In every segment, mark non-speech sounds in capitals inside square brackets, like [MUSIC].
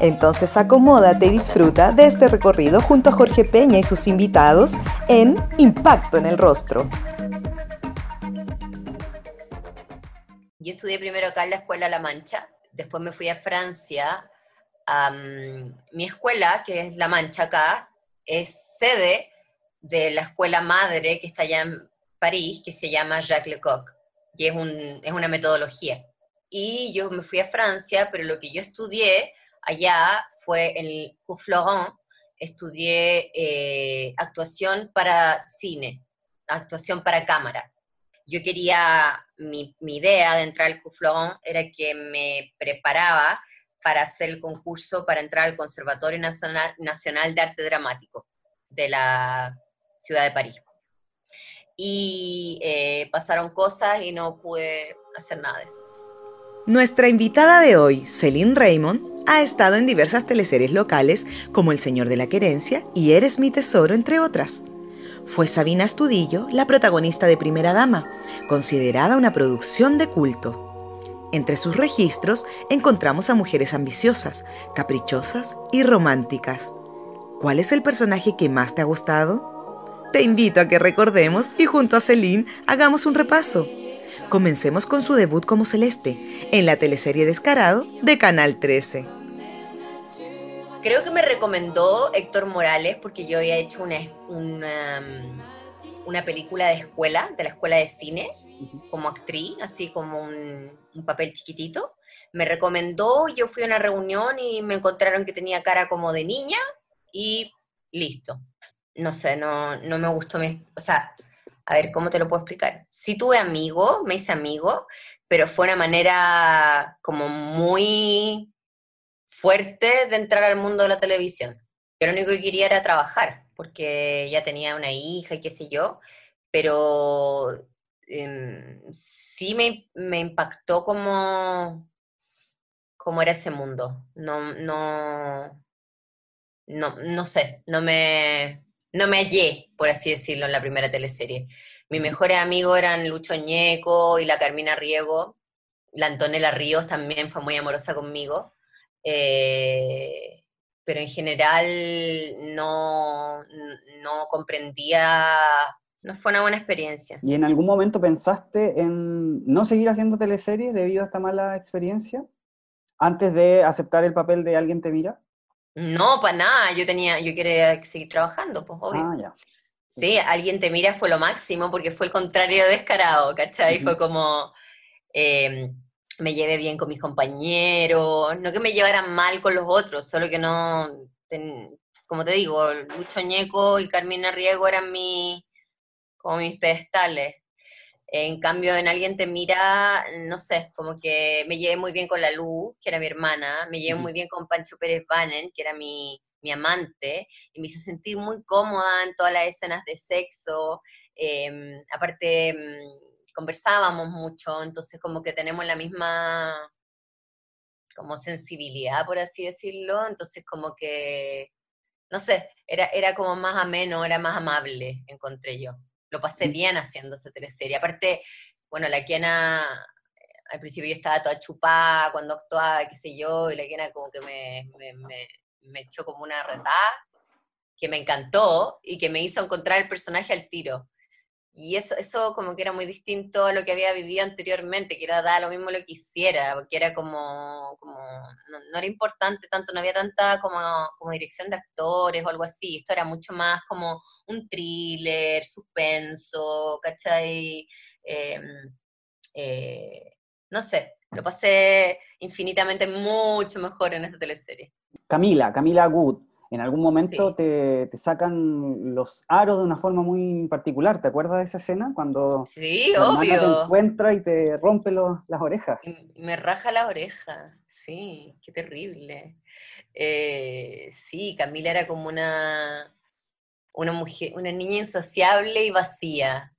Entonces acomódate y disfruta de este recorrido junto a Jorge Peña y sus invitados en Impacto en el Rostro. Yo estudié primero acá en la Escuela La Mancha, después me fui a Francia. mi escuela, que es La Mancha acá, es sede de la escuela madre que está allá en París, que se llama Jacques Lecoq, y es, es una metodología. Y yo me fui a Francia, pero lo que yo estudié allá fue el Florent, estudié eh, actuación para cine, actuación para cámara. Yo quería, mi, idea de entrar al Florent era que me preparaba para hacer el concurso para entrar al Conservatorio Nacional, Nacional de Arte Dramático de la ciudad de París. Y eh, pasaron cosas y no pude hacer nada de eso. Nuestra invitada de hoy, Celine Raymond, ha estado en diversas teleseries locales como El Señor de la Querencia y Eres mi Tesoro, entre otras. Fue Sabina Estudillo la protagonista de Primera Dama, considerada una producción de culto. Entre sus registros encontramos a mujeres ambiciosas, caprichosas y románticas. ¿Cuál es el personaje que más te ha gustado? Te invito a que recordemos y junto a Celine hagamos un repaso. Comencemos con su debut como Celeste en la teleserie Descarado de Canal 13. Creo que me recomendó Héctor Morales porque yo había hecho una, una, película de escuela, de la escuela de cine, como actriz, así como un, un papel chiquitito. Me recomendó, yo fui a una reunión y me encontraron que tenía cara como de niña y listo. No sé, no, no me gustó mi... O sea, a ver, ¿cómo te lo puedo explicar? Sí tuve amigos, me hice amigo, pero fue una manera como muy fuerte de entrar al mundo de la televisión. Yo lo único que quería era trabajar, porque ya tenía una hija y qué sé yo, pero em, sí me, me, impactó como, como era ese mundo. No, no, no, no sé, no me, no me hallé, por así decirlo, en la primera teleserie. Mis mejores amigos eran Lucho Ñeco y la Carmina Riego. La Antonella Ríos también fue muy amorosa conmigo. Eh, pero en general no, no comprendía, no fue una buena experiencia. ¿Y en algún momento pensaste en no seguir haciendo teleseries debido a esta mala experiencia? Antes de aceptar el papel de Alguien te mira? No, para nada, yo tenía, yo quería seguir trabajando, pues obvio. Ah, ya. Sí, alguien te mira fue lo máximo porque fue el contrario de descarado, ¿cachai? Fue como em, me llevé bien con mis compañeros, no que me llevaran mal con los otros, solo que no, como te digo, Lucho Ñeco y Carmina Riego eran mi, como mis pedestales. En cambio, en alguien te mira, no sé, como que me llevé muy bien con la Luz, que era mi hermana, me llevé muy bien con Pancho Pérez Banen, que era mi, mi, amante, y me hizo sentir muy cómoda en todas las escenas de sexo. Em, aparte, mm, conversábamos mucho, entonces como que tenemos la misma como sensibilidad, por así decirlo, entonces como que, no sé, era, era como más ameno, era más amable, encontré yo lo pasé bien haciendo esa teleserie. Aparte, bueno, la Kiana, eh, al principio yo estaba toda chupada cuando actuaba, qué sé yo, y la Kiana como que me, me, echó como una retada, que me encantó y que me hizo encontrar el personaje al tiro. Y eso, eso como que era muy distinto a lo que había vivido anteriormente, que era dar lo mismo lo que hiciera, porque era como, como no, era importante tanto, no había tanta como, como dirección de actores o algo así, esto era mucho más como un thriller, suspenso, ¿cachai? Em, eh, no sé, lo pasé infinitamente mucho mejor en esta teleserie. Camila, Camila Good, en algún momento te, sacan los aros de una forma muy particular. ¿Te acuerdas de esa escena? Cuando sí, obvio. te encuentra y te rompe las orejas. Me raja la oreja, sí, qué terrible. Eh, sí, Camila era como una, una mujer, una niña insaciable y vacía.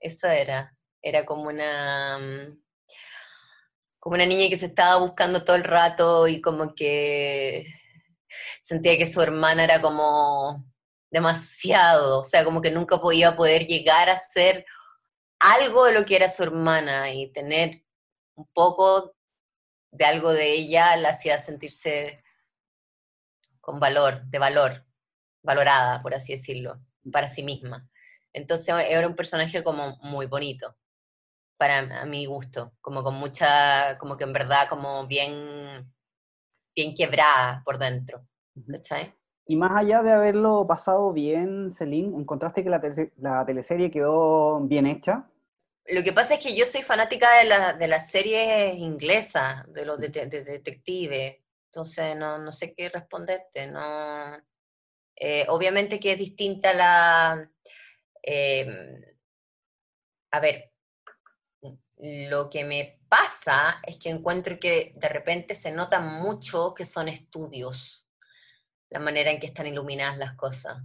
Eso era. Era como una como una niña que se estaba buscando todo el rato y como que sentía que su hermana era como demasiado, o sea, como que nunca podía poder llegar a ser algo de lo que era su hermana y tener un poco de algo de ella la hacía sentirse con valor, de valor, valorada, por así decirlo, para sí misma. Entonces era un personaje como muy bonito, para mi gusto, como con mucha, como que en verdad como bien, bien quebrada por dentro. ¿Cachai? Y más allá de haberlo pasado bien, Celine, ¿encontraste que la, la teleserie quedó bien hecha? Lo que pasa es que yo soy fanática de, la, de las series inglesas, de los de, detectives, entonces no, no, sé qué responderte. No, eh, obviamente que es distinta la... Em, a ver, lo que me pasa es que encuentro que de repente se nota mucho que son estudios, la manera en que están iluminadas las cosas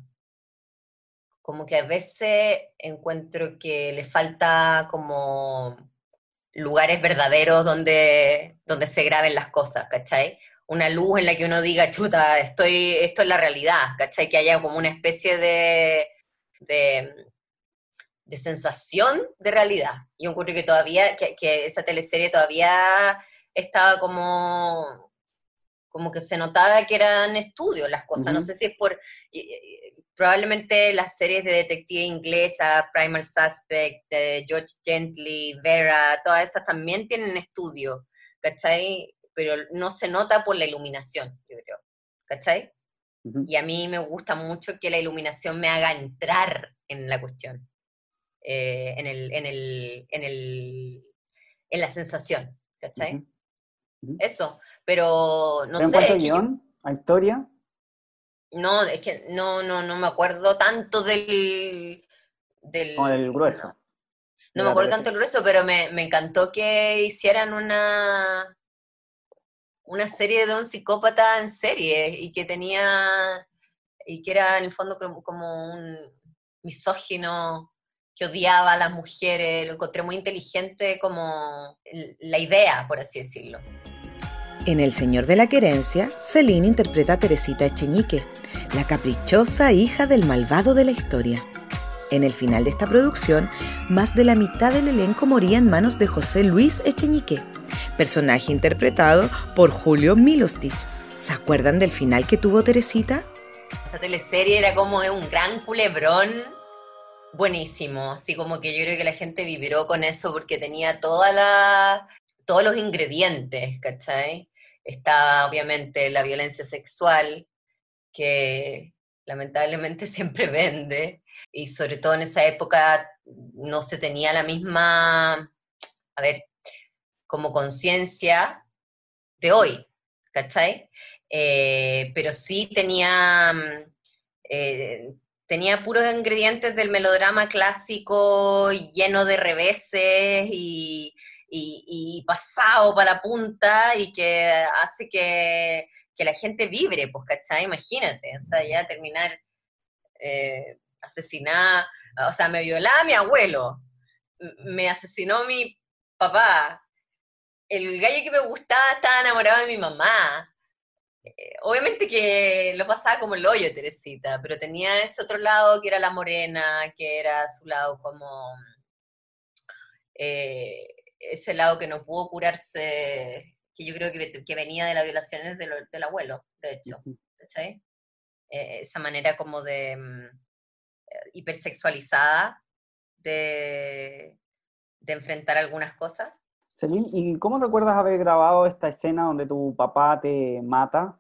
como que a veces encuentro que le falta como lugares verdaderos donde, donde se graben las cosas, ¿cachai? Una luz en la que uno diga, chuta, estoy, esto es la realidad, ¿cachai? Que haya como una especie de, de, sensación de realidad. Yo encuentro que todavía, que, que esa teleserie todavía estaba como como que se notaba que eran estudios las cosas, no sé si es por, probablemente las series de detective inglesa, Primal Suspect, George Gently, Vera, todas esas también tienen estudio, ¿cachai? Pero no se nota por la iluminación, yo creo, ¿cachai? Y a mí me gusta mucho que la iluminación me haga entrar en la cuestión, eh, en, el, en, el, en, el, en la sensación, ¿cachai? Eso, pero no sé. ¿En guion? ¿A historia? No, es que no, no, no me acuerdo tanto del... del del grueso. No, me acuerdo tanto del grueso, pero me, encantó que hicieran una, una serie de un psicópata en serie y que tenía, y que era en el fondo como, un misógino que odiaba a las mujeres, lo encontré muy inteligente como la idea, por así decirlo. En El Señor de la Querencia, Celine interpreta a Teresita Echeñique, la caprichosa hija del malvado de la historia. En el final de esta producción, más de la mitad del elenco moría en manos de José Luis Echeñique, personaje interpretado por Julio Milostich. ¿Se acuerdan del final que tuvo Teresita? Esa teleserie era como un gran culebrón buenísimo, así como que yo creo que la gente vibró con eso porque tenía toda la, todos los ingredientes, ¿cachai? Está obviamente la violencia sexual, que lamentablemente [LAUGHS] siempre vende, y sobre todo en esa época no se tenía la misma, a ver, como conciencia de hoy, ¿cachai? Eh, pero sí tenía, eh, tenía puros ingredientes del melodrama clásico lleno de reveses y, y, pasado para la punta y que hace que, la gente vibre, pues, ¿cachai? Imagínate, o sea, ya terminar eh, asesinada, o sea, me violaba mi abuelo, me asesinó mi papá, el gallo que me gustaba estaba enamorado de mi mamá. Eh, obviamente que lo pasaba como el hoyo, Teresita, pero tenía ese otro lado que era la morena, que era su lado como... Eh, ese lado que no pudo curarse, que yo creo que, que venía de las violaciones del abuelo, de hecho, ¿cachai? Eh, esa manera como de mm, eh, hipersexualizada de, de enfrentar algunas cosas. Celine, ¿y cómo recuerdas haber grabado esta escena donde tu papá te mata?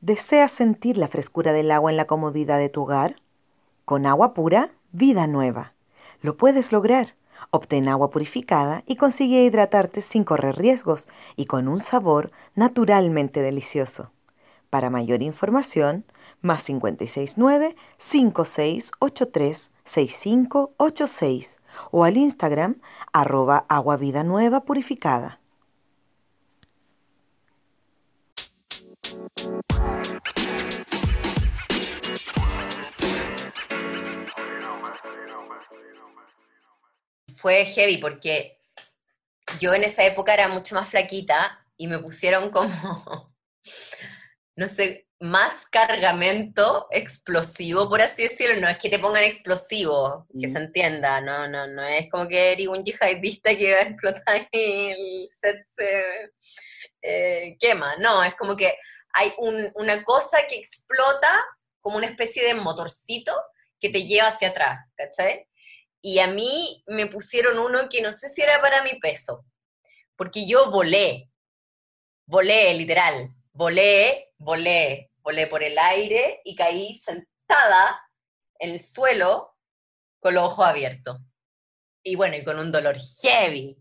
¿Deseas sentir la frescura del agua en la comodidad de tu hogar? Con agua pura, vida nueva. Lo puedes lograr. Obtén agua purificada y consigue hidratarte sin correr riesgos y con un sabor naturalmente delicioso. Para mayor información, más 569 5683 6586 o al Instagram arroba agua vida nueva purificada. Fue heavy porque yo en esa época era mucho más flaquita y me pusieron como, [LAUGHS] no sé, más cargamento explosivo, por así decirlo. No es que te pongan explosivo, que se entienda, no, no, no es como que eres un yihadista que va a explotar [LAUGHS] y el set se eh, quema. No, es como que hay una cosa que explota como una especie de motorcito que te lleva hacia atrás, ¿cachai? Y a mí me pusieron uno que no sé si era para mi peso, porque yo volé, volé literal, volé, volé, volé por el aire y caí sentada en el suelo con los ojos abiertos. Y bueno, y con un dolor heavy.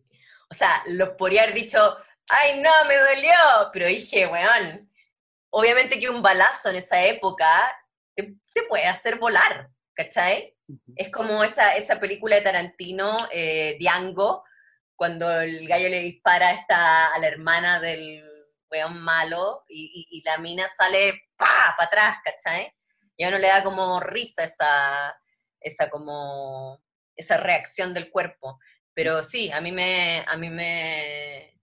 O sea, lo podría haber dicho, ay no, me dolió, pero dije, weón, obviamente que un balazo en esa época te, puede hacer volar, ¿cachai? Es como esa, esa película de Tarantino, eh, Diango, cuando el gallo le dispara a, esta, a la hermana del weón malo y, la mina sale pa para atrás, ¿cachai? Y a uno le da como risa esa, esa como esa reacción del cuerpo. Pero sí, a mí me, a mí me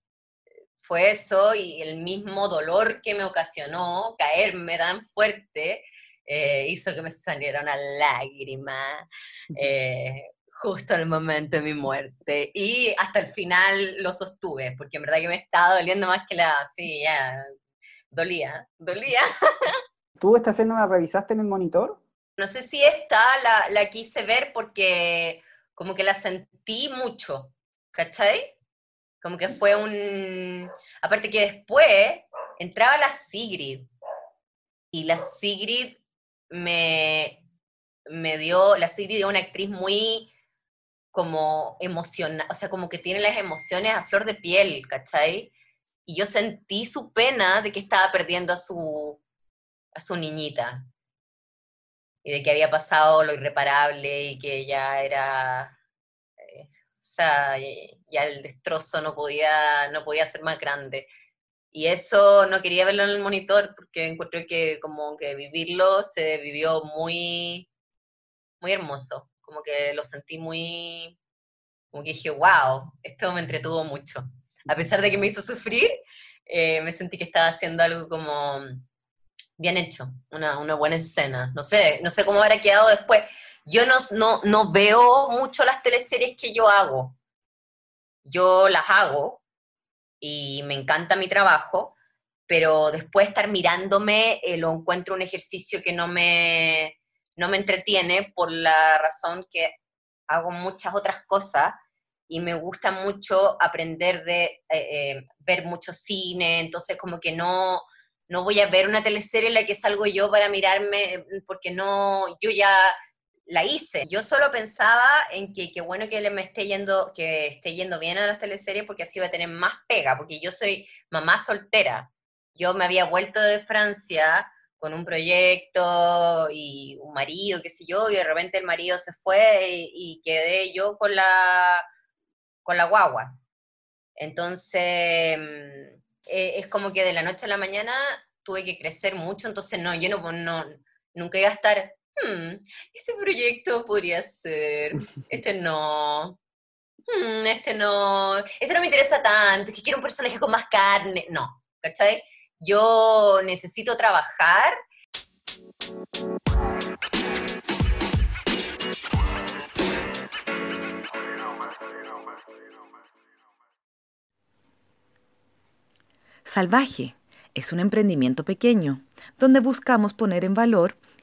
fue eso y el mismo dolor que me ocasionó caerme tan fuerte eh, hizo que me saliera una lágrima eh, justo el momento de mi muerte. Y hasta el final lo sostuve, porque en verdad que me estaba doliendo más que la... Sí, ya, dolía, dolía. ¿Tú esta escena la revisaste en el monitor? No sé si esta la, la quise ver porque como que la sentí mucho, ¿cachai? Como que fue un... Aparte que después entraba la Sigrid, y la Sigrid me, me dio, la Sigrid dio una actriz muy como emocional, o sea, como que tiene las emociones a flor de piel, ¿cachai? Y yo sentí su pena de que estaba perdiendo a su, a su niñita. Y de que había pasado lo irreparable y que ya era, eh, o sea, ya el destrozo no podía, no podía ser más grande. Y eso no quería verlo en el monitor porque encontré que como que vivirlo se vivió muy, muy hermoso. Como que lo sentí muy, como que dije, wow, esto me entretuvo mucho. A pesar de que me hizo sufrir, eh, me sentí que estaba haciendo algo como bien hecho, una, una, buena escena. No sé, no sé cómo habrá quedado después. Yo no, no, no veo mucho las teleseries que yo hago. Yo las hago, y me encanta mi trabajo, pero después estar mirándome eh, lo encuentro un ejercicio que no me, no me entretiene por la razón que hago muchas otras cosas y me gusta mucho aprender de eh, eh, ver mucho cine, entonces como que no, no voy a ver una teleserie en la que salgo yo para mirarme, porque no, yo ya la hice. Yo solo pensaba en que qué bueno que me esté yendo, que esté yendo bien a las teleseries porque así va a tener más pega, porque yo soy mamá soltera. Yo me había vuelto de Francia con un proyecto y un marido, qué sé yo, y de repente el marido se fue y, quedé yo con la, con la guagua. Entonces, mm, e, es como que de la noche a la mañana tuve que crecer mucho, entonces no, yo no, no nunca iba a estar Hmm, este proyecto podría ser, [LAUGHS] este no, hmm, este no, este no me interesa tanto, que quiero un personaje con más carne, no, ¿cachai? Yo necesito trabajar. Salvaje es un emprendimiento pequeño donde buscamos poner en valor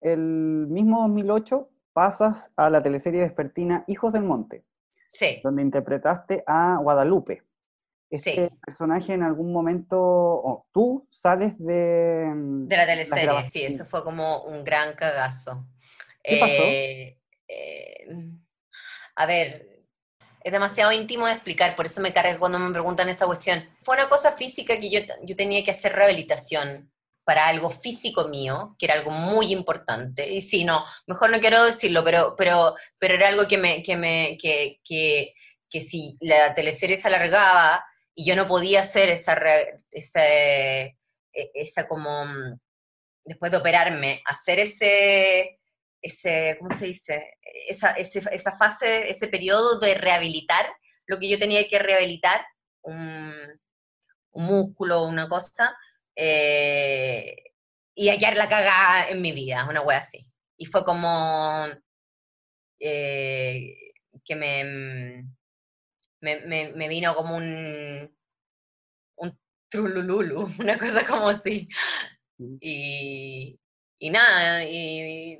El mismo 2008 pasas a la teleserie vespertina Hijos del Monte, sí. donde interpretaste a Guadalupe. Este sí. personaje en algún momento, oh, tú sales de... De la mm, teleserie, sí, eso fue como un gran cagazo. ¿Qué pasó? Eh, eh, mm, a ver, es demasiado íntimo de explicar, por eso me carga cuando me preguntan esta cuestión. Fue una cosa física que yo, yo tenía que hacer rehabilitación para algo físico mío, que era algo muy importante. Y sí, no, mejor no quiero decirlo, pero, pero, pero era algo que me, que me, que, que, que si la teleserie se alargaba y yo no podía hacer esa, esa, e, esa como, mm, después de operarme, hacer ese, ese ¿cómo se dice? Esa, esa fase, ese periodo de rehabilitar, lo que yo tenía que rehabilitar, un, un músculo, una cosa, eh, y hallar la cagada en mi vida, una wea así. Y fue como eh, que mm, me, me, me, vino como un, un trulululu, [LAUGHS] una cosa como así. Y, y nada, y,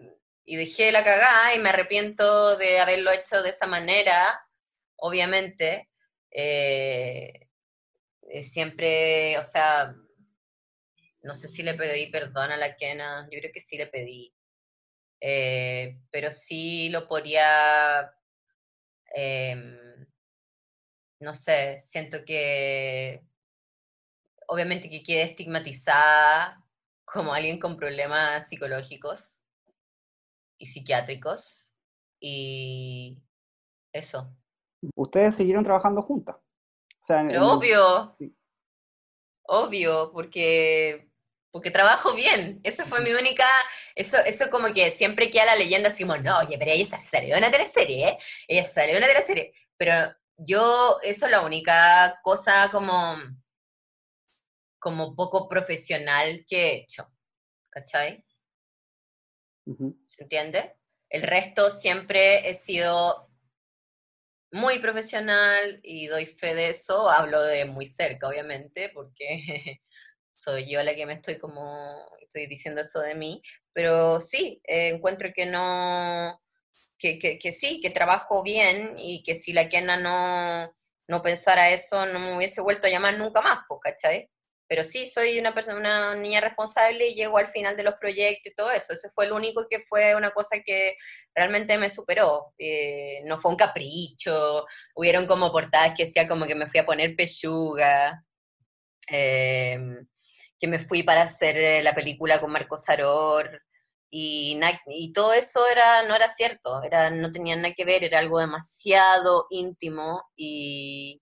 y dejé la cagada y me arrepiento de haberlo hecho de esa manera, obviamente. Eh, siempre, o sea, no sé si le pedí perdón a la Kena, yo creo que sí le pedí. Eh, pero sí lo podría, em, no sé, siento que obviamente que quede estigmatizada como alguien con problemas psicológicos y psiquiátricos y eso. Ustedes siguieron trabajando juntas. Pero obvio, obvio, porque porque trabajo bien. Esa fue mi única, eso, eso como que siempre queda la leyenda así como, no, oye, pero ella salió de una teleserie, ¿eh? Ella salió de una teleserie. Pero yo, eso es la única cosa como, como poco profesional que he hecho. ¿Cachai? ¿Se entiende? El resto siempre he sido muy profesional y doy fe de eso. Hablo de muy cerca, obviamente, porque [LAUGHS] soy yo la que me estoy como, estoy diciendo eso de mí, pero sí, eh, encuentro que no, que, que, sí, que trabajo bien y que si la Kena no, no pensara eso, no me hubiese vuelto a llamar nunca más, ¿cachai? Pero sí, soy una persona, una niña responsable y llego al final de los proyectos y todo eso. Ese fue el único que fue una cosa que realmente me superó. Eh, no fue un capricho, hubieron como portadas que decía como que me fui a poner pechuga. Eh, que me fui para hacer eh, la película con Marco Saror y, y todo eso era, no era cierto, era, no tenía nada que ver, era algo demasiado íntimo y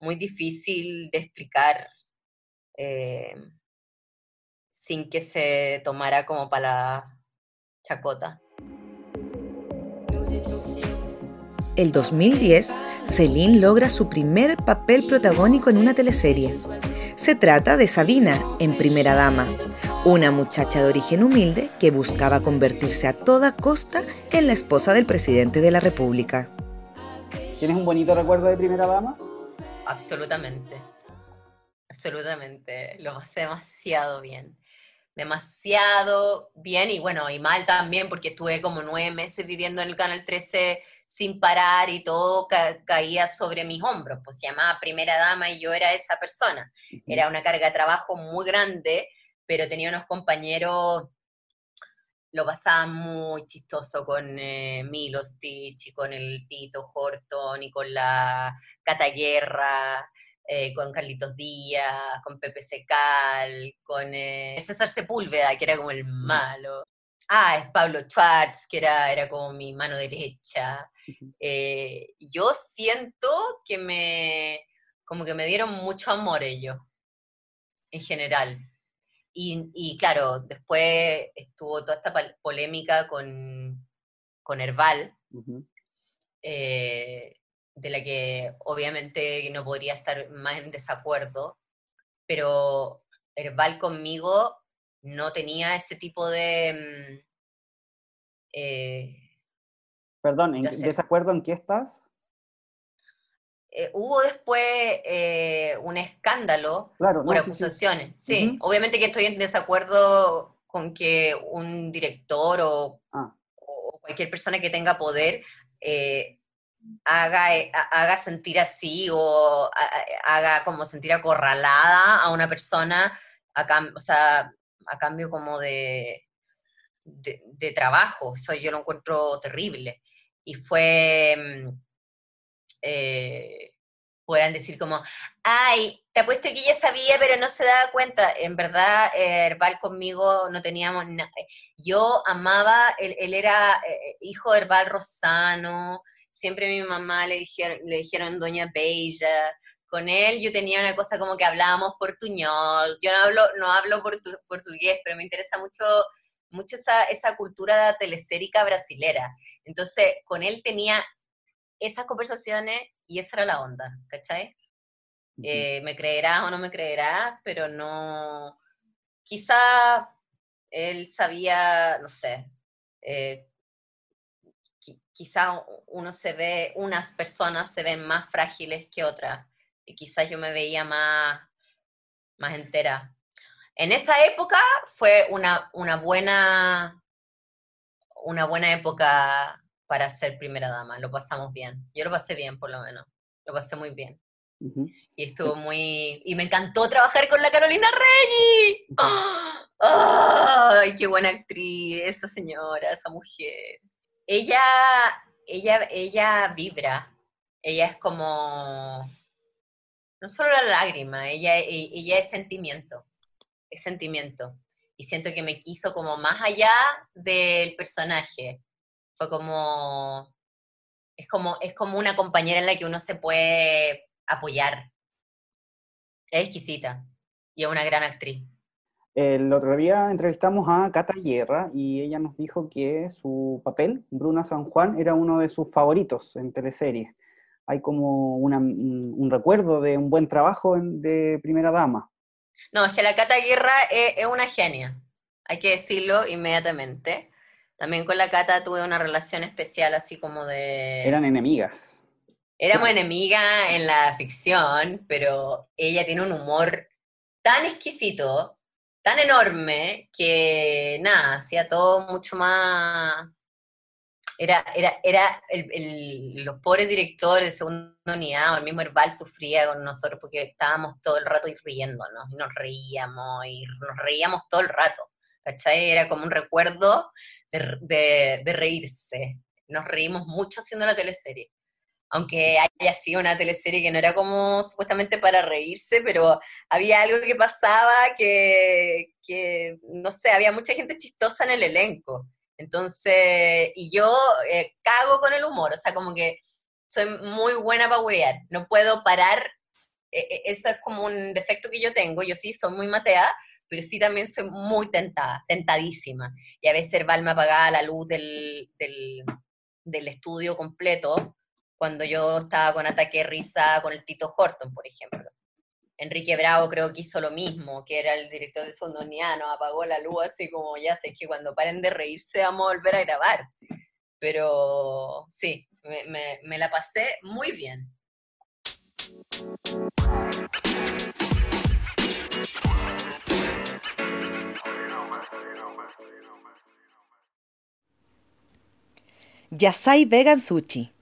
muy difícil de explicar eh, sin que se tomara como para la chacota. El 2010, Celine logra su primer papel protagónico en una teleserie. Se trata de Sabina, en Primera Dama, una muchacha de origen humilde que buscaba convertirse a toda costa en la esposa del presidente de la República. ¿Tienes un bonito recuerdo de Primera Dama? Absolutamente. Absolutamente. Lo pasé demasiado bien. Demasiado bien y bueno, y mal también porque estuve como nueve meses viviendo en el Canal 13 sin parar y todo caía sobre mis hombros, pues se llamaba primera dama y yo era esa persona. Era una carga de trabajo muy grande, pero tenía unos compañeros, lo pasaba muy chistoso con eh, Milo Stitch y con el Tito Horton y con la Cataguerra. Eh, con Carlitos Díaz, con Pepe Secal, con eh, César Sepúlveda, que era como el malo. Ah, es Pablo Schwartz, que era, era como mi mano derecha. Eh, yo siento que me, como que me dieron mucho amor ellos, en general. Y, claro, después estuvo toda esta polémica con, con Herbal, eh, de la que obviamente no podría estar más en desacuerdo, pero Herbal conmigo no tenía ese tipo de... Mm, eh, Perdón, ¿en desacuerdo en qué estás? Eh, hubo después eh, un escándalo por acusaciones. Sí, obviamente que estoy en desacuerdo con que un director o, ah. cualquier persona que tenga poder eh, haga, eh, haga sentir así o haga como sentir acorralada a una persona a, sea, a cambio como de, de, trabajo. Eso yo lo encuentro terrible. Y fue, mm, eh, puedan decir como, ay, te apuesto que ella sabía, pero no se daba cuenta. En verdad, Herbal conmigo no teníamos nada. Yo amaba, él, era eh, hijo de Herbal Rosano, siempre mi mamá le dijeron, le dijeron Doña Bella, con él yo tenía una cosa como que hablábamos portuñol, yo no hablo, no hablo portugués, pero me interesa mucho, mucho esa, esa cultura telesérica brasilera. Entonces, con él tenía esas conversaciones y esa era la onda, ¿cachai? Eh, me creerás o no me creerás, pero no, quizá él sabía, no sé, eh, quizá uno se ve, unas personas se ven más frágiles que otras, y quizás yo me veía más, más entera. En esa época fue una, una, buena, una buena época para ser primera dama, lo pasamos bien. Yo lo pasé bien, por lo menos, lo pasé muy bien. Y estuvo muy... Y me encantó trabajar con la Carolina Rey. ¡Ay, qué buena actriz! Esa señora, esa mujer. Ella, ella, ella vibra. Ella es como no solo la lágrima, ella, e, ella es sentimiento, es sentimiento. Y siento que me quiso como más allá del personaje. Fue como, es como, es como una compañera en la que uno se puede apoyar. Es exquisita y es una gran actriz. El otro día entrevistamos a Cata Guerra y ella nos dijo que su papel, Bruna San Juan, era uno de sus favoritos en teleseries hay como un, recuerdo de un buen trabajo de primera dama. No, es que la Cata Guerra es, una genia, hay que decirlo inmediatamente. También con la Cata tuve una relación especial, así como de... Eran enemigas. Éramos enemigas en la ficción, pero ella tiene un humor tan exquisito, tan enorme, que nada, hacía todo mucho más era, era, era el, los pobres directores de segunda unidad, el mismo Herbal sufría con nosotros porque estábamos todo el rato riéndonos, y nos reíamos, y nos reíamos todo el rato, ¿cachai? Era como un recuerdo de, de, reírse. Nos reímos mucho haciendo la teleserie. Aunque haya sido una teleserie que no era como supuestamente para reírse, pero había algo que pasaba que, no sé, había mucha gente chistosa en el elenco. Entonces, y yo eh, cago con el humor, o sea, como que soy muy buena para huear, no puedo parar, e, e, eso es como un defecto que yo tengo, yo sí soy muy matea, pero sí también soy muy tentada, tentadísima. Y a veces Val me apagaba la luz del estudio completo cuando yo estaba con ataque de risa con el Tito Horton, por ejemplo. Enrique Bravo creo que hizo lo mismo, que era el director de Sondoniano, apagó la luz así como ya sé que cuando paren de reírse vamos a volver a grabar. Pero sí, me, la pasé muy bien. Yasai Vegan Sushi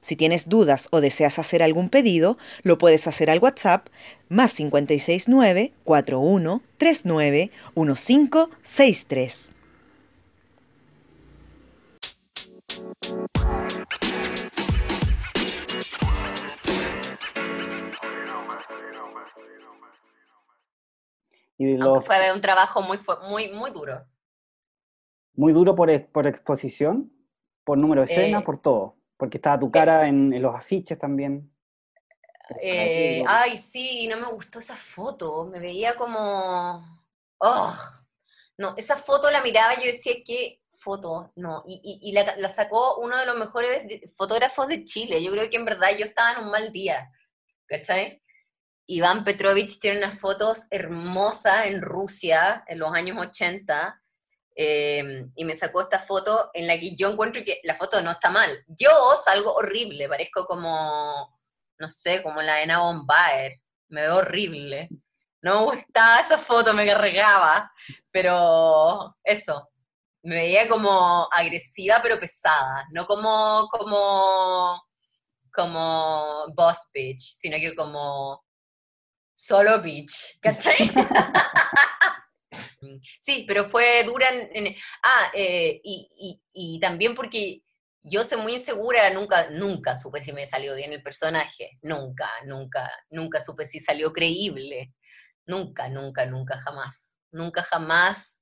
Si tienes dudas o deseas hacer algún pedido, lo puedes hacer al WhatsApp más 569 41 39 1563. Y fue un trabajo muy, muy, muy duro. Muy duro por, por exposición, por número de escenas, eh, por todo. Porque estaba tu cara en, los afiches también. Eh, ay, sí, no me gustó esa foto. Me veía como. Oh, no, esa foto la miraba y yo decía que foto, no. Y, la, sacó uno de los mejores fotógrafos de Chile. Yo creo que en verdad yo estaba en un mal día, ¿cachai? Iván Petrovich tiene unas fotos hermosas en Rusia en los años 80 eh, y me sacó esta foto en la que yo encuentro que la foto no está mal. Yo salgo horrible, parezco como, no sé, como la Ena Bombaer, me veo horrible. No me gustaba esa foto, me cargaba, pero eso, me veía como agresiva pero pesada, no como, como, como boss bitch, sino que como solo bitch, ¿cachai? [LAUGHS] sí, pero fue dura ah, eh, y, y, también porque yo soy muy insegura, nunca, nunca supe si me salió bien el personaje, nunca, nunca, nunca supe si salió creíble, nunca, nunca, nunca, jamás, nunca, jamás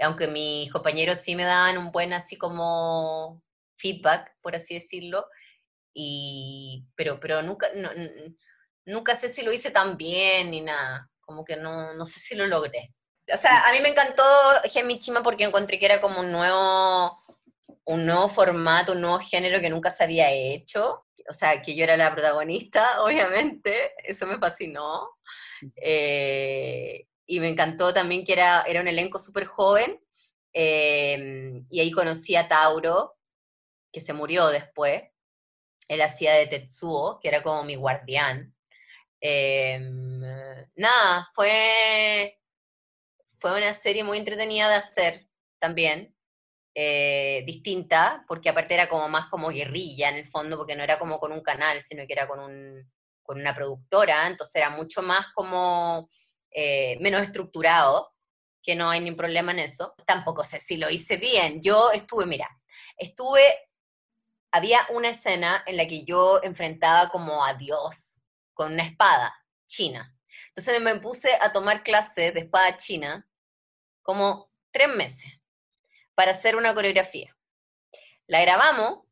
aunque mis compañeros sí me daban un buen así como feedback, por así decirlo, y, pero, pero nunca, nunca sé si lo hice tan bien ni nada, como que no, no sé si lo logré. O sea, a mí me encantó Chima porque encontré que era como un nuevo, un nuevo formato, un nuevo género que nunca se había hecho. O sea, que yo era la protagonista, [LAUGHS] obviamente, eso me fascinó. Eh, y me encantó también que era, era un elenco súper joven, em, y ahí conocí a Tauro, que se murió después, él hacía de Tetsuo, que era como mi guardián. Em, nada, fue, fue una serie muy entretenida de hacer también, eh, distinta, porque aparte era como más como guerrilla en el fondo, porque no era como con un canal, sino que era con, un, con una productora, entonces era mucho más como eh, menos estructurado, que no hay ningún problema en eso. Tampoco sé si lo hice bien. Yo estuve, mira, estuve, había una escena en la que yo enfrentaba como a Dios con una espada china. Entonces me puse a tomar clase de espada china como tres meses para hacer una coreografía. La grabamos,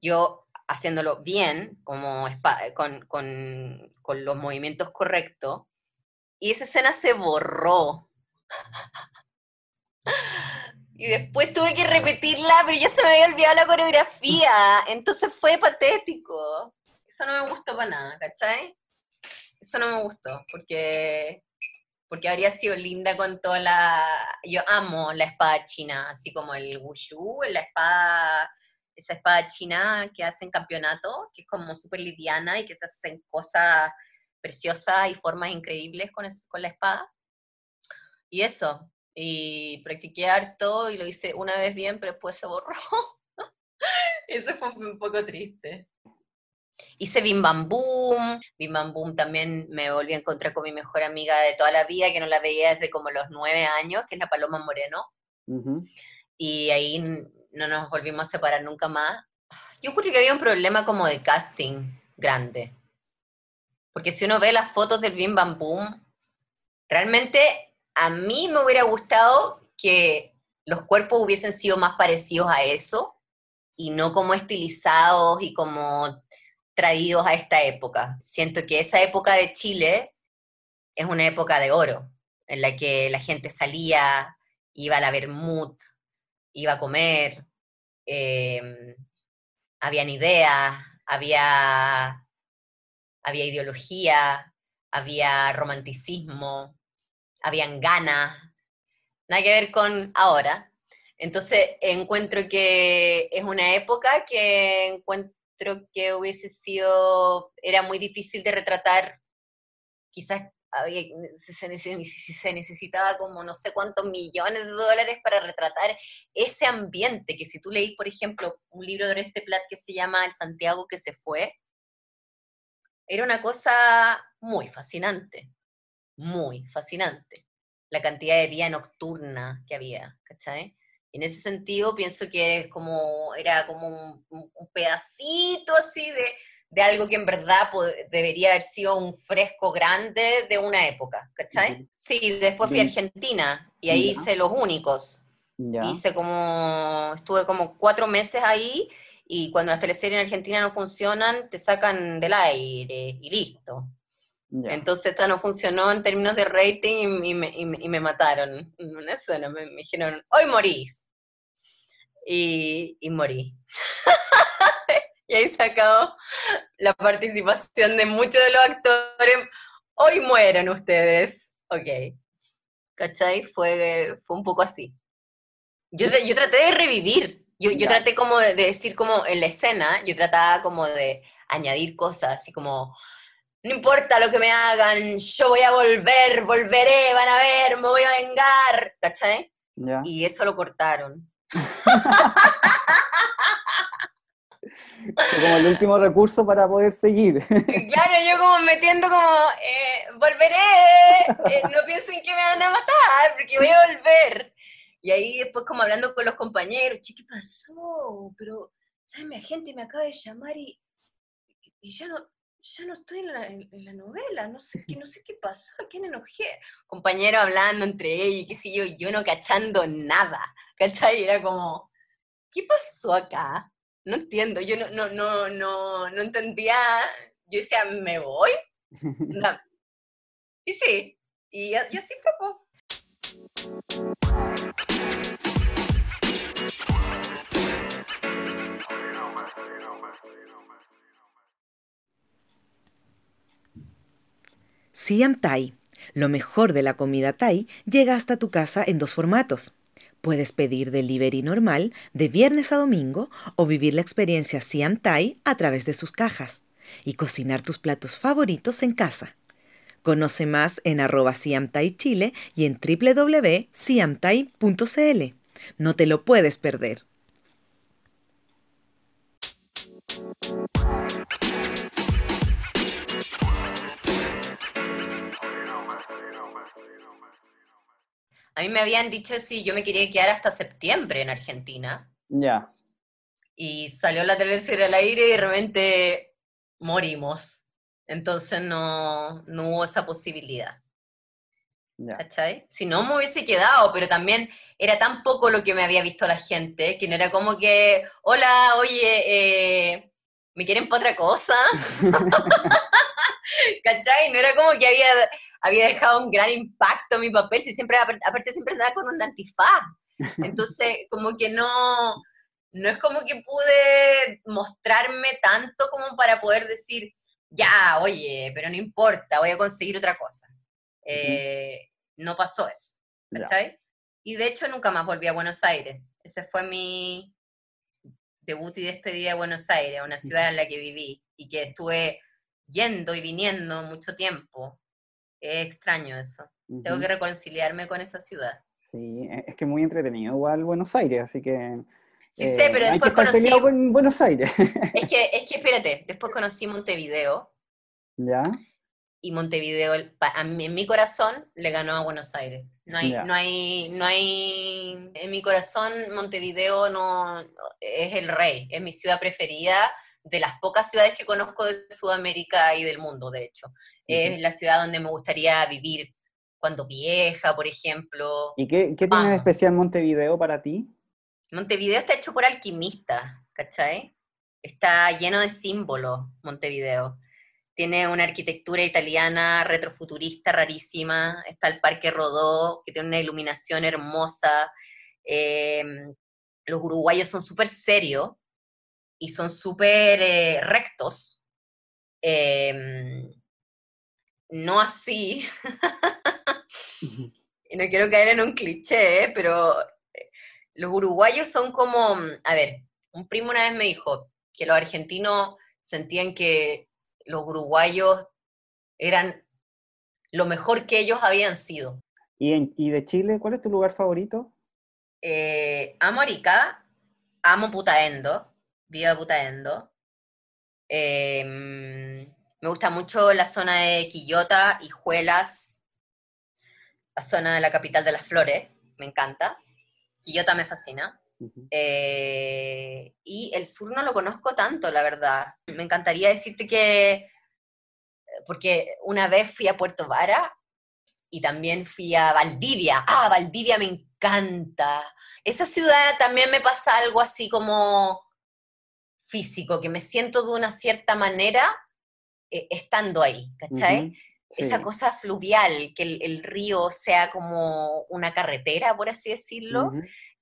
yo haciéndolo bien, como con, con, los movimientos correctos, y esa escena se borró. [LAUGHS] Y después tuve que repetirla, pero ya se me había olvidado la coreografía. Entonces fue patético. Eso no me gustó para nada, ¿cachai? Eso no me gustó, porque, porque habría sido linda con toda la... Yo amo la espada china, así como el wushu, la espada, esa espada china que hacen campeonato, que es como súper liviana y que se hacen cosas preciosa y formas increíbles con, con la espada. Y eso, y practiqué harto y lo hice una vez bien, pero después se borró. [LAUGHS] eso fue un poco triste. Hice Bim Bam Boom, Bim Bam Boom también me volví a encontrar con mi mejor amiga de toda la vida, que no la veía desde como los nueve años, que es la Paloma Moreno. Y ahí no nos volvimos a separar nunca más. Yo creo que había un problema como de casting grande. Porque si uno ve las fotos del Bim Bam Boom, realmente a mí me hubiera gustado que los cuerpos hubiesen sido más parecidos a eso y no como estilizados y como traídos a esta época. Siento que esa época de Chile es una época de oro, en la que la gente salía, iba a la Bermud, iba a comer, eh, habían ideas, había había ideología, había romanticismo, habían ganas, nada que ver con ahora. Entonces encuentro que es una época que encuentro que hubiese sido, era muy difícil de retratar, quizás se, necesitaba como no sé cuántos millones de dólares para retratar ese ambiente, que si tú leís, por ejemplo, un libro de este Plat que se llama El Santiago que se fue, era una cosa muy fascinante, muy fascinante, la cantidad de vida nocturna que había, ¿cachai? En ese sentido pienso que es como, era como un, pedacito así de, de, algo que en verdad debería haber sido un fresco grande de una época, ¿cachai? Sí, después fui a Argentina y ahí hice Los Únicos. Hice como, estuve como cuatro meses ahí y cuando las teleseries en Argentina no funcionan, te sacan del aire y listo. Entonces esta no funcionó en términos de rating y, me, y me, mataron. Una me, me, dijeron, hoy morís. y, y morí. [LAUGHS] y ahí se acabó la participación de muchos de los actores. Hoy mueren ustedes. Ok. ¿Cachai? Fue, fue un poco así. Yo, yo traté de revivir. Yo, yo traté como de, decir como en la escena, yo trataba como de añadir cosas, así como, no importa lo que me hagan, yo voy a volver, volveré, van a ver, me voy a vengar, ¿cachai? Y eso lo cortaron. [LAUGHS] como el último recurso para poder seguir. [LAUGHS] Claro, yo como metiendo como, eh, volveré, eh, no piensen que me van a matar, porque voy a volver. Y ahí después como hablando con los compañeros, che, ¿qué pasó? Pero, ¿sabes? Mi agente me acaba de llamar y, y ya no, ya no estoy en la, en, la, novela, no sé, qué, no sé qué pasó, ¿a quién enojé? Compañero hablando entre ellos, qué sé yo, yo no cachando nada, ¿cachai? Era como, ¿qué pasó acá? No entiendo, yo no, no, no, no, no entendía, yo decía, ¿me voy? [LAUGHS] Y sí, y, y así fue, po. Siam Thai, lo mejor de la comida Thai, llega hasta tu casa en dos formatos. Puedes pedir delivery normal de viernes a domingo o vivir la experiencia Siam Thai a través de sus cajas y cocinar tus platos favoritos en casa. Conoce más en arroba y en www.siamthai.cl. No te lo puedes perder. A mí me habían dicho si yo me quería quedar hasta septiembre en Argentina. Ya. Y salió la televisión al aire y de repente morimos. Entonces no, no hubo esa posibilidad. ¿Cachai? Si no me hubiese quedado, pero también era tan poco lo que me había visto la gente, que no era como que, hola, oye, eh, ¿me quieren para otra cosa? [LAUGHS] [LAUGHS] ¿Cachai? No era como que había había dejado un gran impacto en mi papel, si siempre, aparte siempre estaba con un antifaz. [LAUGHS] Entonces, como que no, no es como que pude mostrarme tanto como para poder decir, ya, oye, pero no importa, voy a conseguir otra cosa. Eh, no pasó eso, ¿cachai? Y de hecho nunca más volví a Buenos Aires. Ese fue mi debut y despedida de Buenos Aires, una ciudad en la que viví y que estuve yendo y viniendo mucho tiempo. Es extraño eso. Tengo que reconciliarme con esa ciudad. Sí, e, es que muy entretenido igual Buenos Aires, así que... Sí sé, pero eh, después conocí... en Buenos Aires. Es que, [LAUGHS] es que espérate, después conocí Montevideo. ¿Ya? Y Montevideo, en mi corazón, le ganó a Buenos Aires. No hay, no hay, no hay, en mi corazón Montevideo no es el rey, es mi ciudad preferida de las pocas ciudades que conozco de Sudamérica y del mundo, de hecho. Es la ciudad donde me gustaría vivir cuando vieja, por ejemplo. ¿Y qué, qué tiene de especial Montevideo para ti? Montevideo está hecho por alquimistas, ¿cachai? Está lleno de símbolos, Montevideo. Tiene una arquitectura italiana retrofuturista rarísima. Está el Parque Rodó, que tiene una iluminación hermosa. Em, los uruguayos son súper serios y son súper eh, rectos. Em, no así. [LAUGHS] y no quiero caer en un cliché, ¿eh? pero eh, los uruguayos son como, a ver, un primo una vez me dijo que los argentinos sentían que los uruguayos eran lo mejor que ellos habían sido. ¿Y, de Chile, cuál es tu lugar favorito? Eh, amo Arica, amo Putaendo, viva Putaendo. Em, me gusta mucho la zona de Quillota, Hijuelas, la zona de la capital de las flores, me encanta. Quillota me fascina. Eh, y el sur no lo conozco tanto, la verdad. Me encantaría decirte que, porque una vez fui a Puerto Vara y también fui a Valdivia. Ah, Valdivia me encanta. Esa ciudad también me pasa algo así como físico, que me siento de una cierta manera eh, estando ahí, ¿cachai? Esa cosa fluvial, que el, río sea como una carretera, por así decirlo,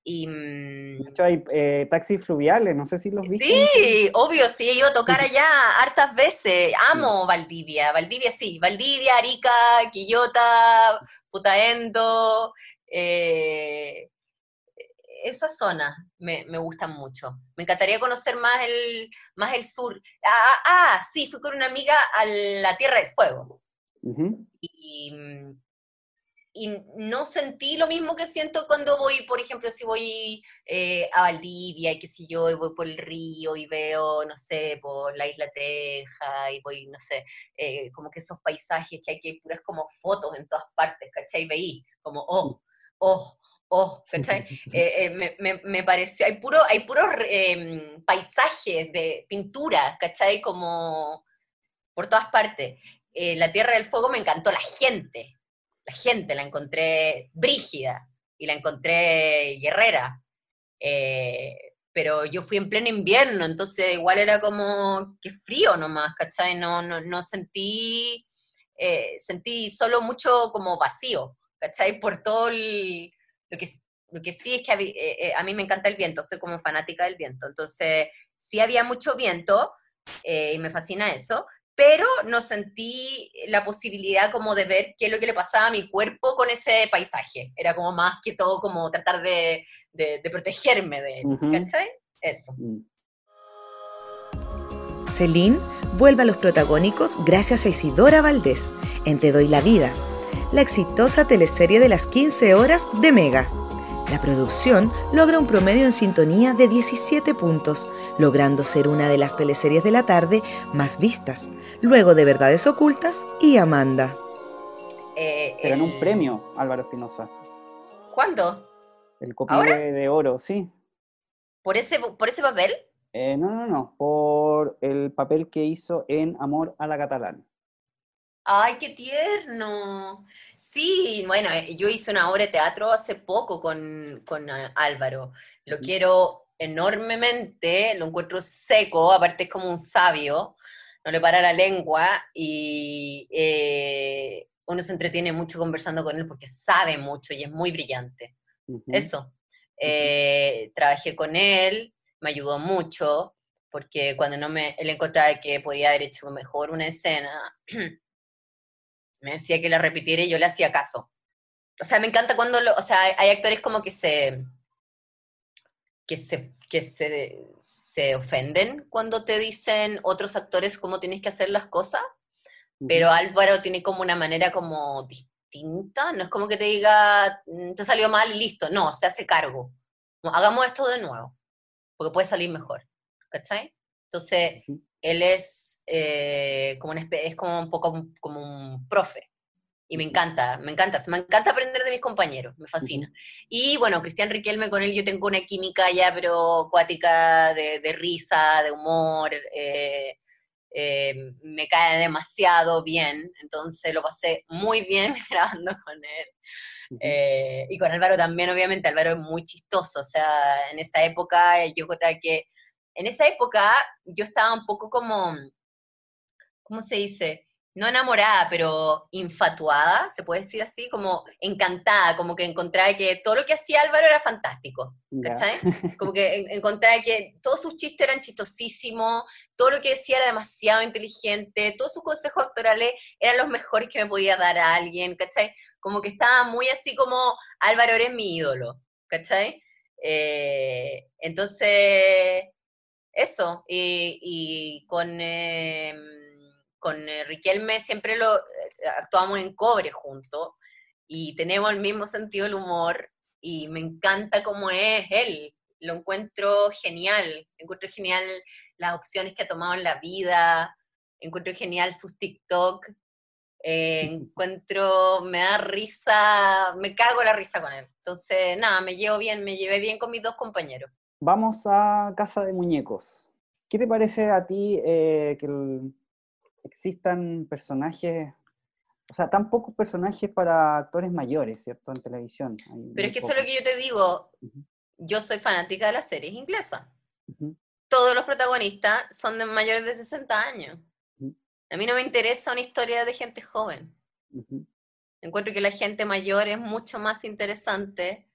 Y, mm, de hecho, hay eh, taxis fluviales, no sé si los viste. Sí, obvio, sí, he ido a tocar allá hartas veces. [LAUGHS] Amo Valdivia. Valdivia, sí. Valdivia, Arica, Quillota, Putaendo. Eh, esa zona me, me gusta mucho. Me encantaría conocer más el, más el sur. Ah, ah, ah sí, fui con una amiga a la Tierra del Fuego. y, y, no sentí lo mismo que siento cuando voy, por ejemplo, si voy eh, a Valdivia y qué sé yo, y voy por el río y veo, no sé, por la isla Teja y voy, no sé, eh, como que esos paisajes que hay que puras como fotos en todas partes, ¿cachai? Veí como, oh, oh, oh, [LAUGHS] ¿cachai? Eh, eh, me, me, me, pareció, hay puro, hay puros em, paisajes de pinturas, ¿cachai? Como por todas partes. Eh, la Tierra del Fuego me encantó, la gente, la gente la encontré brígida y la encontré guerrera. pero yo fui en pleno invierno, entonces igual era como que frío nomás, ¿cachai? No, no, no sentí, sentí solo mucho como vacío, ¿cachai? Por todo el, lo que, lo que sí es que eh, eh, a, mí me encanta el viento, soy como fanática del viento, entonces sí había mucho viento eh, y me fascina eso, pero no sentí la posibilidad como de ver qué es lo que le pasaba a mi cuerpo con ese paisaje. Era como más que todo como tratar de, de, protegerme de él, ¿cachai? Eso. Mm. Celine vuelve a los protagónicos gracias a Isidora Valdés en Te Doy la Vida, la exitosa teleserie de las 15 horas de Mega. La producción logra un promedio en sintonía de 17 puntos, logrando ser una de las teleseries de la tarde más vistas, luego de Verdades Ocultas y Amanda. Eh, Pero un premio, Álvaro Espinosa. ¿Cuándo? El copio de, oro, sí. ¿Por ese, por ese papel? Eh, no, no, no, por el papel que hizo en Amor a la Catalana. Ay, qué tierno. Sí, bueno, eh, yo hice una obra de teatro hace poco con, eh, Álvaro. Lo quiero enormemente, lo encuentro seco, aparte es como un sabio, no le para la lengua y eh, uno se entretiene mucho conversando con él porque sabe mucho y es muy brillante. Eso. trabajé con él, me ayudó mucho porque cuando no me, él encontraba que podía haber hecho mejor una escena, [CLEARS THROAT] me decía que la repitiera y yo le hacía caso. O sea, me encanta cuando, o sea, hay actores como que se, que se, que se, se ofenden cuando te dicen otros actores cómo tienes que hacer las cosas, pero Álvaro tiene como una manera como distinta, no es como que te diga, mm, te salió mal y listo, no, se hace cargo. hagamos esto de nuevo, porque puede salir mejor, ¿cachai? Entonces, él es, eh, como, una es como un poco como un profe. Y me encanta, me encanta, me encanta aprender de mis compañeros, me fascina. Y bueno, Cristian Riquelme, con él yo tengo una química ya, pero acuática, de, risa, de humor, eh, eh, me cae demasiado bien, entonces lo pasé muy bien [LAUGHS] grabando con él. y con Álvaro también, obviamente, Álvaro es muy chistoso, o sea, en esa época yo creo que en esa época yo estaba un poco como, ¿cómo se dice? No enamorada, pero infatuada, se puede decir así, como encantada, como que encontraba que todo lo que hacía Álvaro era fantástico, ¿cachai? [LAUGHS] Como que encontraba que todos sus chistes eran chistosísimos, todo lo que decía era demasiado inteligente, todos sus consejos actorales eran los mejores que me podía dar a alguien, ¿cachai? Como que estaba muy así como, Álvaro eres mi ídolo, ¿cachai? Eh, entonces, eso, y, con, eh, con eh, Riquelme siempre lo eh, actuamos en cobre juntos y tenemos el mismo sentido del humor y me encanta cómo es él, lo encuentro genial, encuentro genial las opciones que ha tomado en la vida, encuentro genial sus TikTok, [LAUGHS] encuentro, me da risa, me cago la risa con él. Entonces, nada, me llevo bien, me llevé bien con mis dos compañeros. Vamos a Casa de Muñecos. ¿Qué te parece a ti eh, que existan personajes, o sea, tan pocos personajes para actores mayores, ¿cierto? En televisión. Pero es que eso es lo que yo te digo. Yo soy fanática de las series inglesas. Todos los protagonistas son de mayores de 60 años. A mí no me interesa una historia de gente joven. Encuentro que la gente mayor es mucho más interesante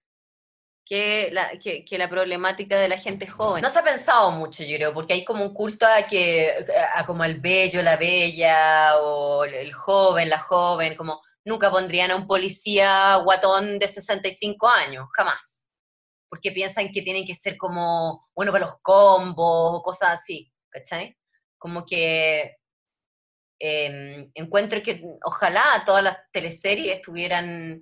que la, que, la problemática de la gente joven. No se ha pensado mucho, yo creo, porque hay como un culto a que, a como el bello, la bella, o el joven, la joven, como nunca pondrían a un policía guatón de 65 años, jamás. Porque piensan que tienen que ser como, bueno, para los combos o cosas así, ¿cachai? Como que em, encuentro que ojalá todas las teleseries estuvieran,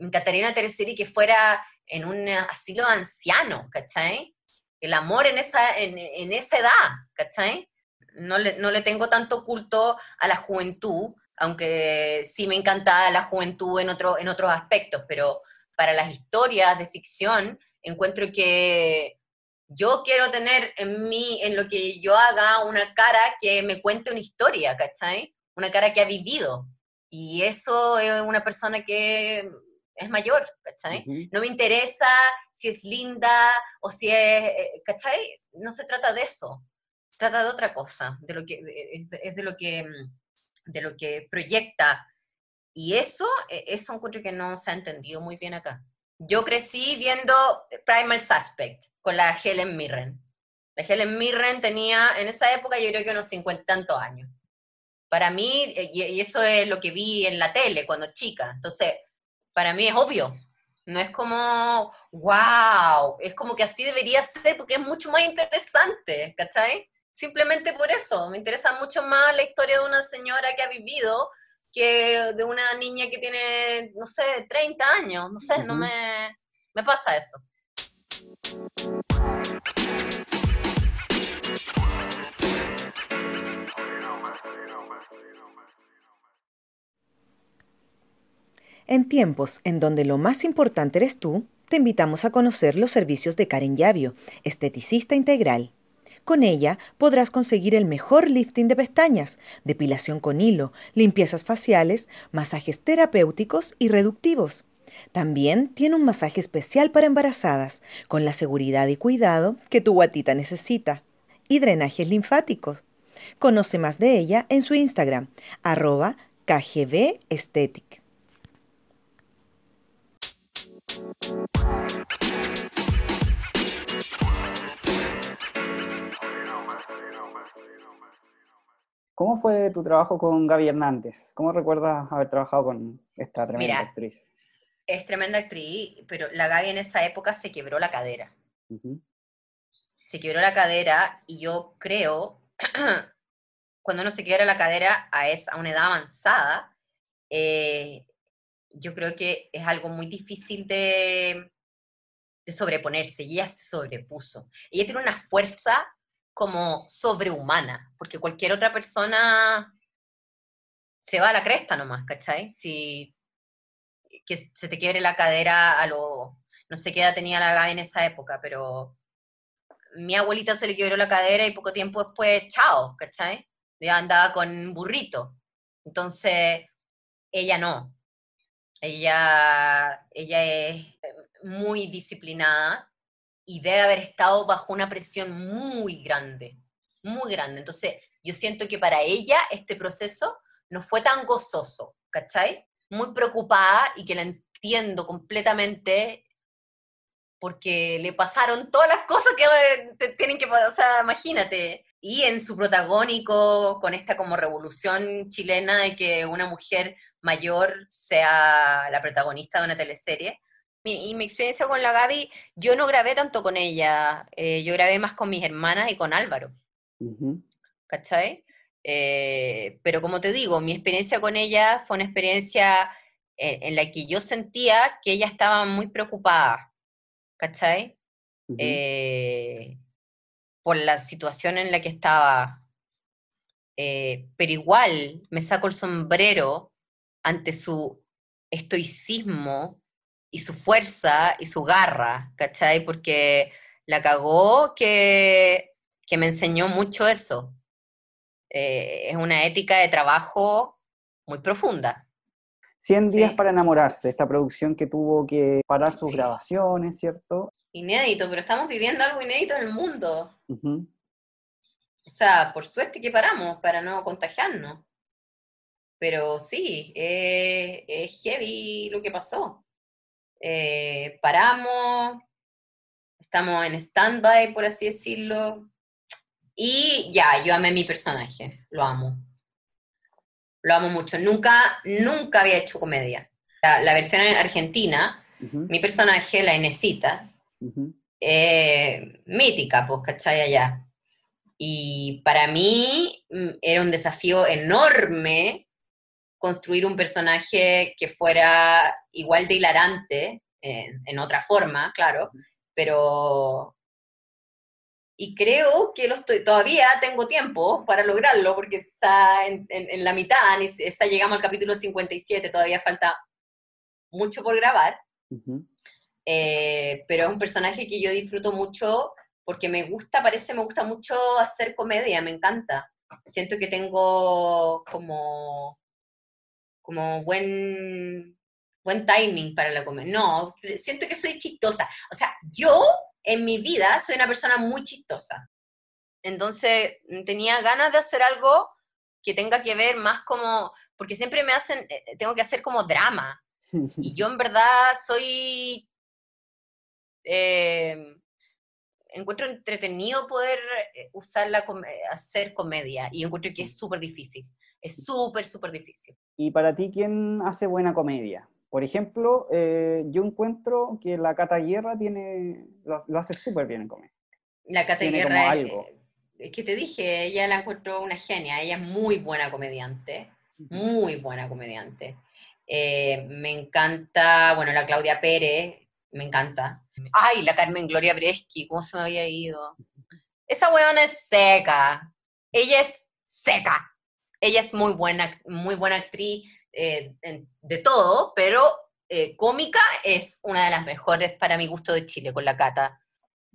me encantaría una teleserie que fuera en un asilo de ancianos, ¿cachai? El amor en esa, en, esa edad, ¿cachai? No le, no le tengo tanto culto a la juventud, aunque sí me encanta la juventud en, otro, en otros aspectos, pero para las historias de ficción encuentro que yo quiero tener en mí, en lo que yo haga, una cara que me cuente una historia, ¿cachai? Una cara que ha vivido. Y eso es una persona que es mayor, ¿cachai? No me interesa si es linda o si es, eh, ¿cachai? No se trata de eso, se trata de otra cosa, de lo que, es, de lo que, de lo que proyecta. Y eso, e, eso un que no se ha entendido muy bien acá. Yo crecí viendo Primal Suspect con la Helen Mirren. La Helen Mirren tenía, en esa época yo creo que unos cincuenta tantos años. Para mí, eh, y eso es lo que vi en la tele cuando chica. Entonces, para mí es obvio. No es como, wow, es como que así debería ser porque es mucho más interesante, ¿cachai? Simplemente por eso, me interesa mucho más la historia de una señora que ha vivido que de una niña que tiene, no sé, 30 años, no sé, no me, me pasa eso. En tiempos en donde lo más importante eres tú, te invitamos a conocer los servicios de Karen Yavio, esteticista integral. Con ella podrás conseguir el mejor lifting de pestañas, depilación con hilo, limpiezas faciales, masajes terapéuticos y reductivos. También tiene un masaje especial para embarazadas, con la seguridad y cuidado que tu guatita necesita. Y drenajes linfáticos. Conoce más de ella en su Instagram, arroba KGB ¿Cómo fue tu trabajo con Gaby Hernández? ¿Cómo recuerdas haber trabajado con esta tremenda actriz? Es tremenda actriz, pero la Gaby en esa época se quebró la cadera. Se quebró la cadera y yo creo, [CLEARS THROAT] cuando uno se quiebra la cadera a, a una edad avanzada, eh, yo creo que es algo muy difícil de, de sobreponerse, y ella se sobrepuso. Ella tiene una fuerza como sobrehumana, porque cualquier otra persona se va a la cresta nomás, ¿cachai? Si que se te quiebre la cadera a lo... No sé qué edad tenía la Gaby en esa época, pero mi abuelita se le quebró la cadera y poco tiempo después, chao, ¿cachai? Ya andaba con burrito. Entonces, ella no. Ella, ella es muy disciplinada y debe haber estado bajo una presión muy grande, muy grande. Entonces, yo siento que para ella este proceso no fue tan gozoso, ¿cachai? Muy preocupada y que la entiendo completamente porque le pasaron todas las cosas que tienen que pasar, o sea, imagínate. Y en su protagónico, con esta como revolución chilena de que una mujer mayor sea la protagonista de una teleserie. y mi experiencia con la Gaby, yo no grabé tanto con ella, eh, yo grabé más con mis hermanas y con Álvaro. ¿Cachai? Eh, pero como te digo, mi experiencia con ella fue una experiencia en, la que yo sentía que ella estaba muy preocupada, ¿cachai? Eh, por la situación en la que estaba. pero igual me saco el sombrero ante su estoicismo y su fuerza y su garra, ¿cachai? Porque la cagó que, que me enseñó mucho eso. Eh, es una ética de trabajo muy profunda. 100 días para enamorarse, esta producción que tuvo que parar sus grabaciones, ¿cierto? Inédito, pero estamos viviendo algo inédito en el mundo. O sea, por suerte que paramos para no contagiarnos. Pero sí, es heavy lo que pasó. eh, paramos, estamos en stand-by, por así decirlo, y ya, yo amé mi personaje, lo amo. Lo amo mucho. Nunca, nunca había hecho comedia. La, versión en argentina, mi personaje, la Enesita, eh, mítica, pues, ¿cachai? Allá. Y para mí mm, era un desafío enorme construir un personaje que fuera igual de hilarante, en otra forma, claro, pero... Y creo que lo estoy, todavía tengo tiempo para lograrlo, porque está en, la mitad, esa llegamos al capítulo 57, todavía falta mucho por grabar. Eh, pero es un personaje que yo disfruto mucho porque me gusta, parece, me gusta mucho hacer comedia, me encanta. Siento que tengo como, como buen, buen timing para la comedia. No, siento que soy chistosa. O sea, yo en mi vida soy una persona muy chistosa. Entonces tenía ganas de hacer algo que tenga que ver más como, porque siempre me hacen, eh, tengo que hacer como drama. [LAUGHS] Y yo en verdad soy eh, encuentro entretenido poder eh, usarla, hacer comedia y encuentro que es súper difícil. Es súper, súper difícil. ¿Y para ti quién hace buena comedia? Por ejemplo, eh, yo encuentro que la Cata Guerra tiene, lo, hace súper bien en comedia. La Cata Guerra, es que te dije, ella la encuentro una genia, ella es muy buena comediante, muy buena comediante. Eh, me encanta, bueno, la Claudia Pérez, me encanta. Ay, la Carmen Gloria Breschi, ¿cómo se me había ido? Esa weona es seca. Ella es seca. Ella es muy buena, muy buena actriz eh, de todo, pero eh, cómica es una de las mejores para mi gusto de Chile, con la Cata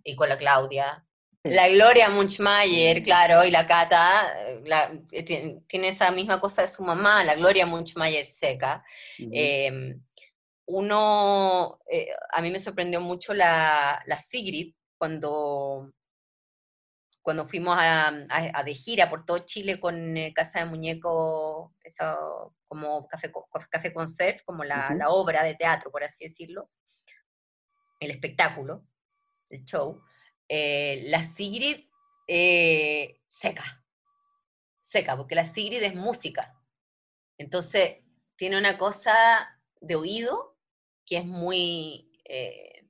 y con la Claudia. La Gloria Munchmayer, claro, y la Cata eh, tiene, esa misma cosa de su mamá, la Gloria Munchmayer seca uno, eh, a mí me sorprendió mucho la, Sigrid cuando, cuando fuimos a, de gira por todo Chile con eh, Casa de Muñeco, eso, como café, café concert, como la, obra de teatro, por así decirlo, el espectáculo, el show, eh, la Sigrid seca, seca, porque la Sigrid es música. Entonces, tiene una cosa de oído que es muy, eh,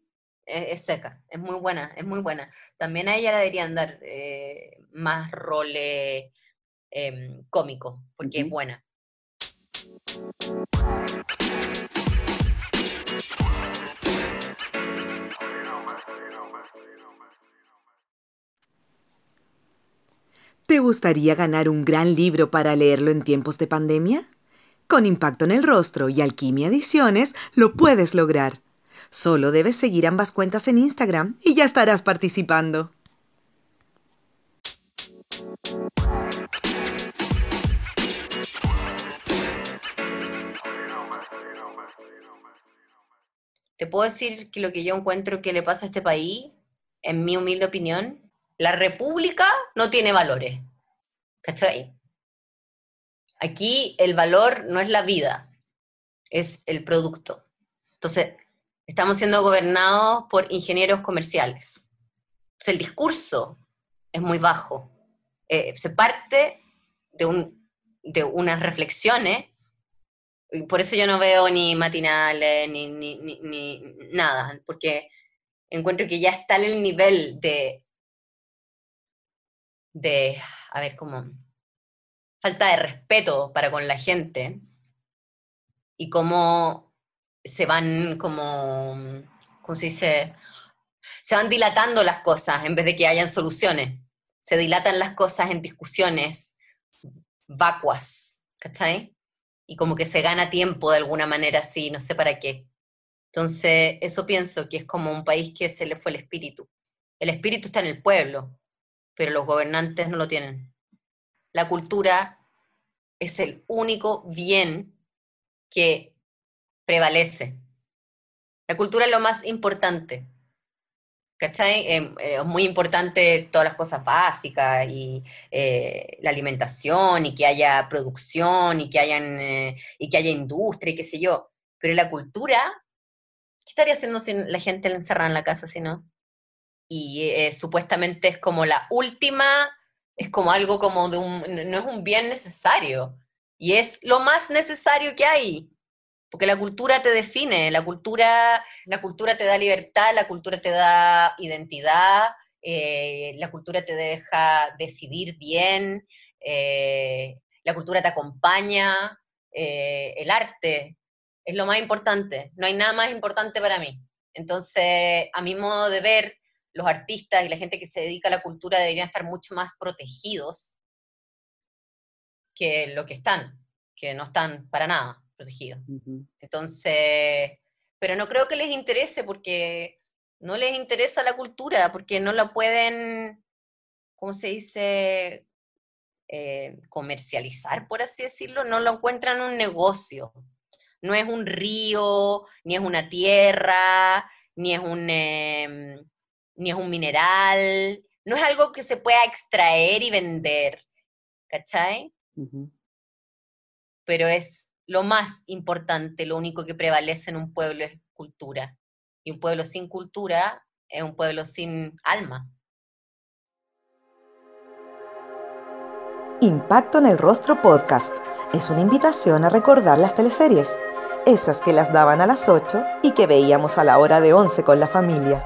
es, seca, es muy buena, es muy buena. También a ella le deberían dar eh, más roles em, cómicos, porque es buena. ¿Te gustaría ganar un gran libro para leerlo en tiempos de pandemia? Con Impacto en el Rostro y Alquimia Ediciones lo puedes lograr. Solo debes seguir ambas cuentas en Instagram y ya estarás participando. Te puedo decir que lo que yo encuentro que le pasa a este país, en mi humilde opinión, la república no tiene valores. ¿Cachai? Aquí el valor no es la vida, es el producto. Entonces, estamos siendo gobernados por ingenieros comerciales. El discurso es muy bajo. Eh, se parte de, un, de unas reflexiones, por eso yo no veo ni matinales, ni, ni, ni nada, porque encuentro que ya está en el nivel de, de, a ver, ¿cómo? Falta de respeto para con la gente y cómo se van como, ¿cómo se dice? Se van dilatando las cosas en vez de que hayan soluciones. Se dilatan las cosas en discusiones vacuas, ¿cachai? Y como que se gana tiempo de alguna manera así, no sé para qué. Entonces, eso pienso que es como un país que se le fue el espíritu. El espíritu está en el pueblo, pero los gobernantes no lo tienen la cultura es el único bien que prevalece. La cultura es lo más importante. ¿Cachai? Em, eh, es muy importante todas las cosas básicas y eh, la alimentación y que haya producción y que, hayan, eh, y que haya industria y qué sé yo. Pero la cultura ¿qué estaría haciendo si la gente le encerrada en la casa si no? Y eh, supuestamente es como la última, es como algo como de un, no es un bien necesario, y es lo más necesario que hay, porque la cultura te define, la cultura, la cultura te da libertad, la cultura te da identidad, eh, la cultura te deja decidir bien, eh, la cultura te acompaña, eh, el arte es lo más importante, no hay nada más importante para mí. Entonces, a mi modo de ver, los artistas y la gente que se dedica a la cultura deberían estar mucho más protegidos que lo que están, que no están para nada protegidos. Entonces, pero no creo que les interese porque no les interesa la cultura, porque no la pueden, ¿cómo se dice? Eh, comercializar, por así decirlo, no lo encuentran un negocio. No es un río, ni es una tierra, ni es un, em, ni es un mineral, no es algo que se pueda extraer y vender, ¿cachai? Pero es lo más importante, lo único que prevalece en un pueblo es cultura. Y un pueblo sin cultura es un pueblo sin alma. Impacto en el Rostro Podcast es una invitación a recordar las teleseries, esas que las daban a las 8 y que veíamos a la hora de 11 con la familia.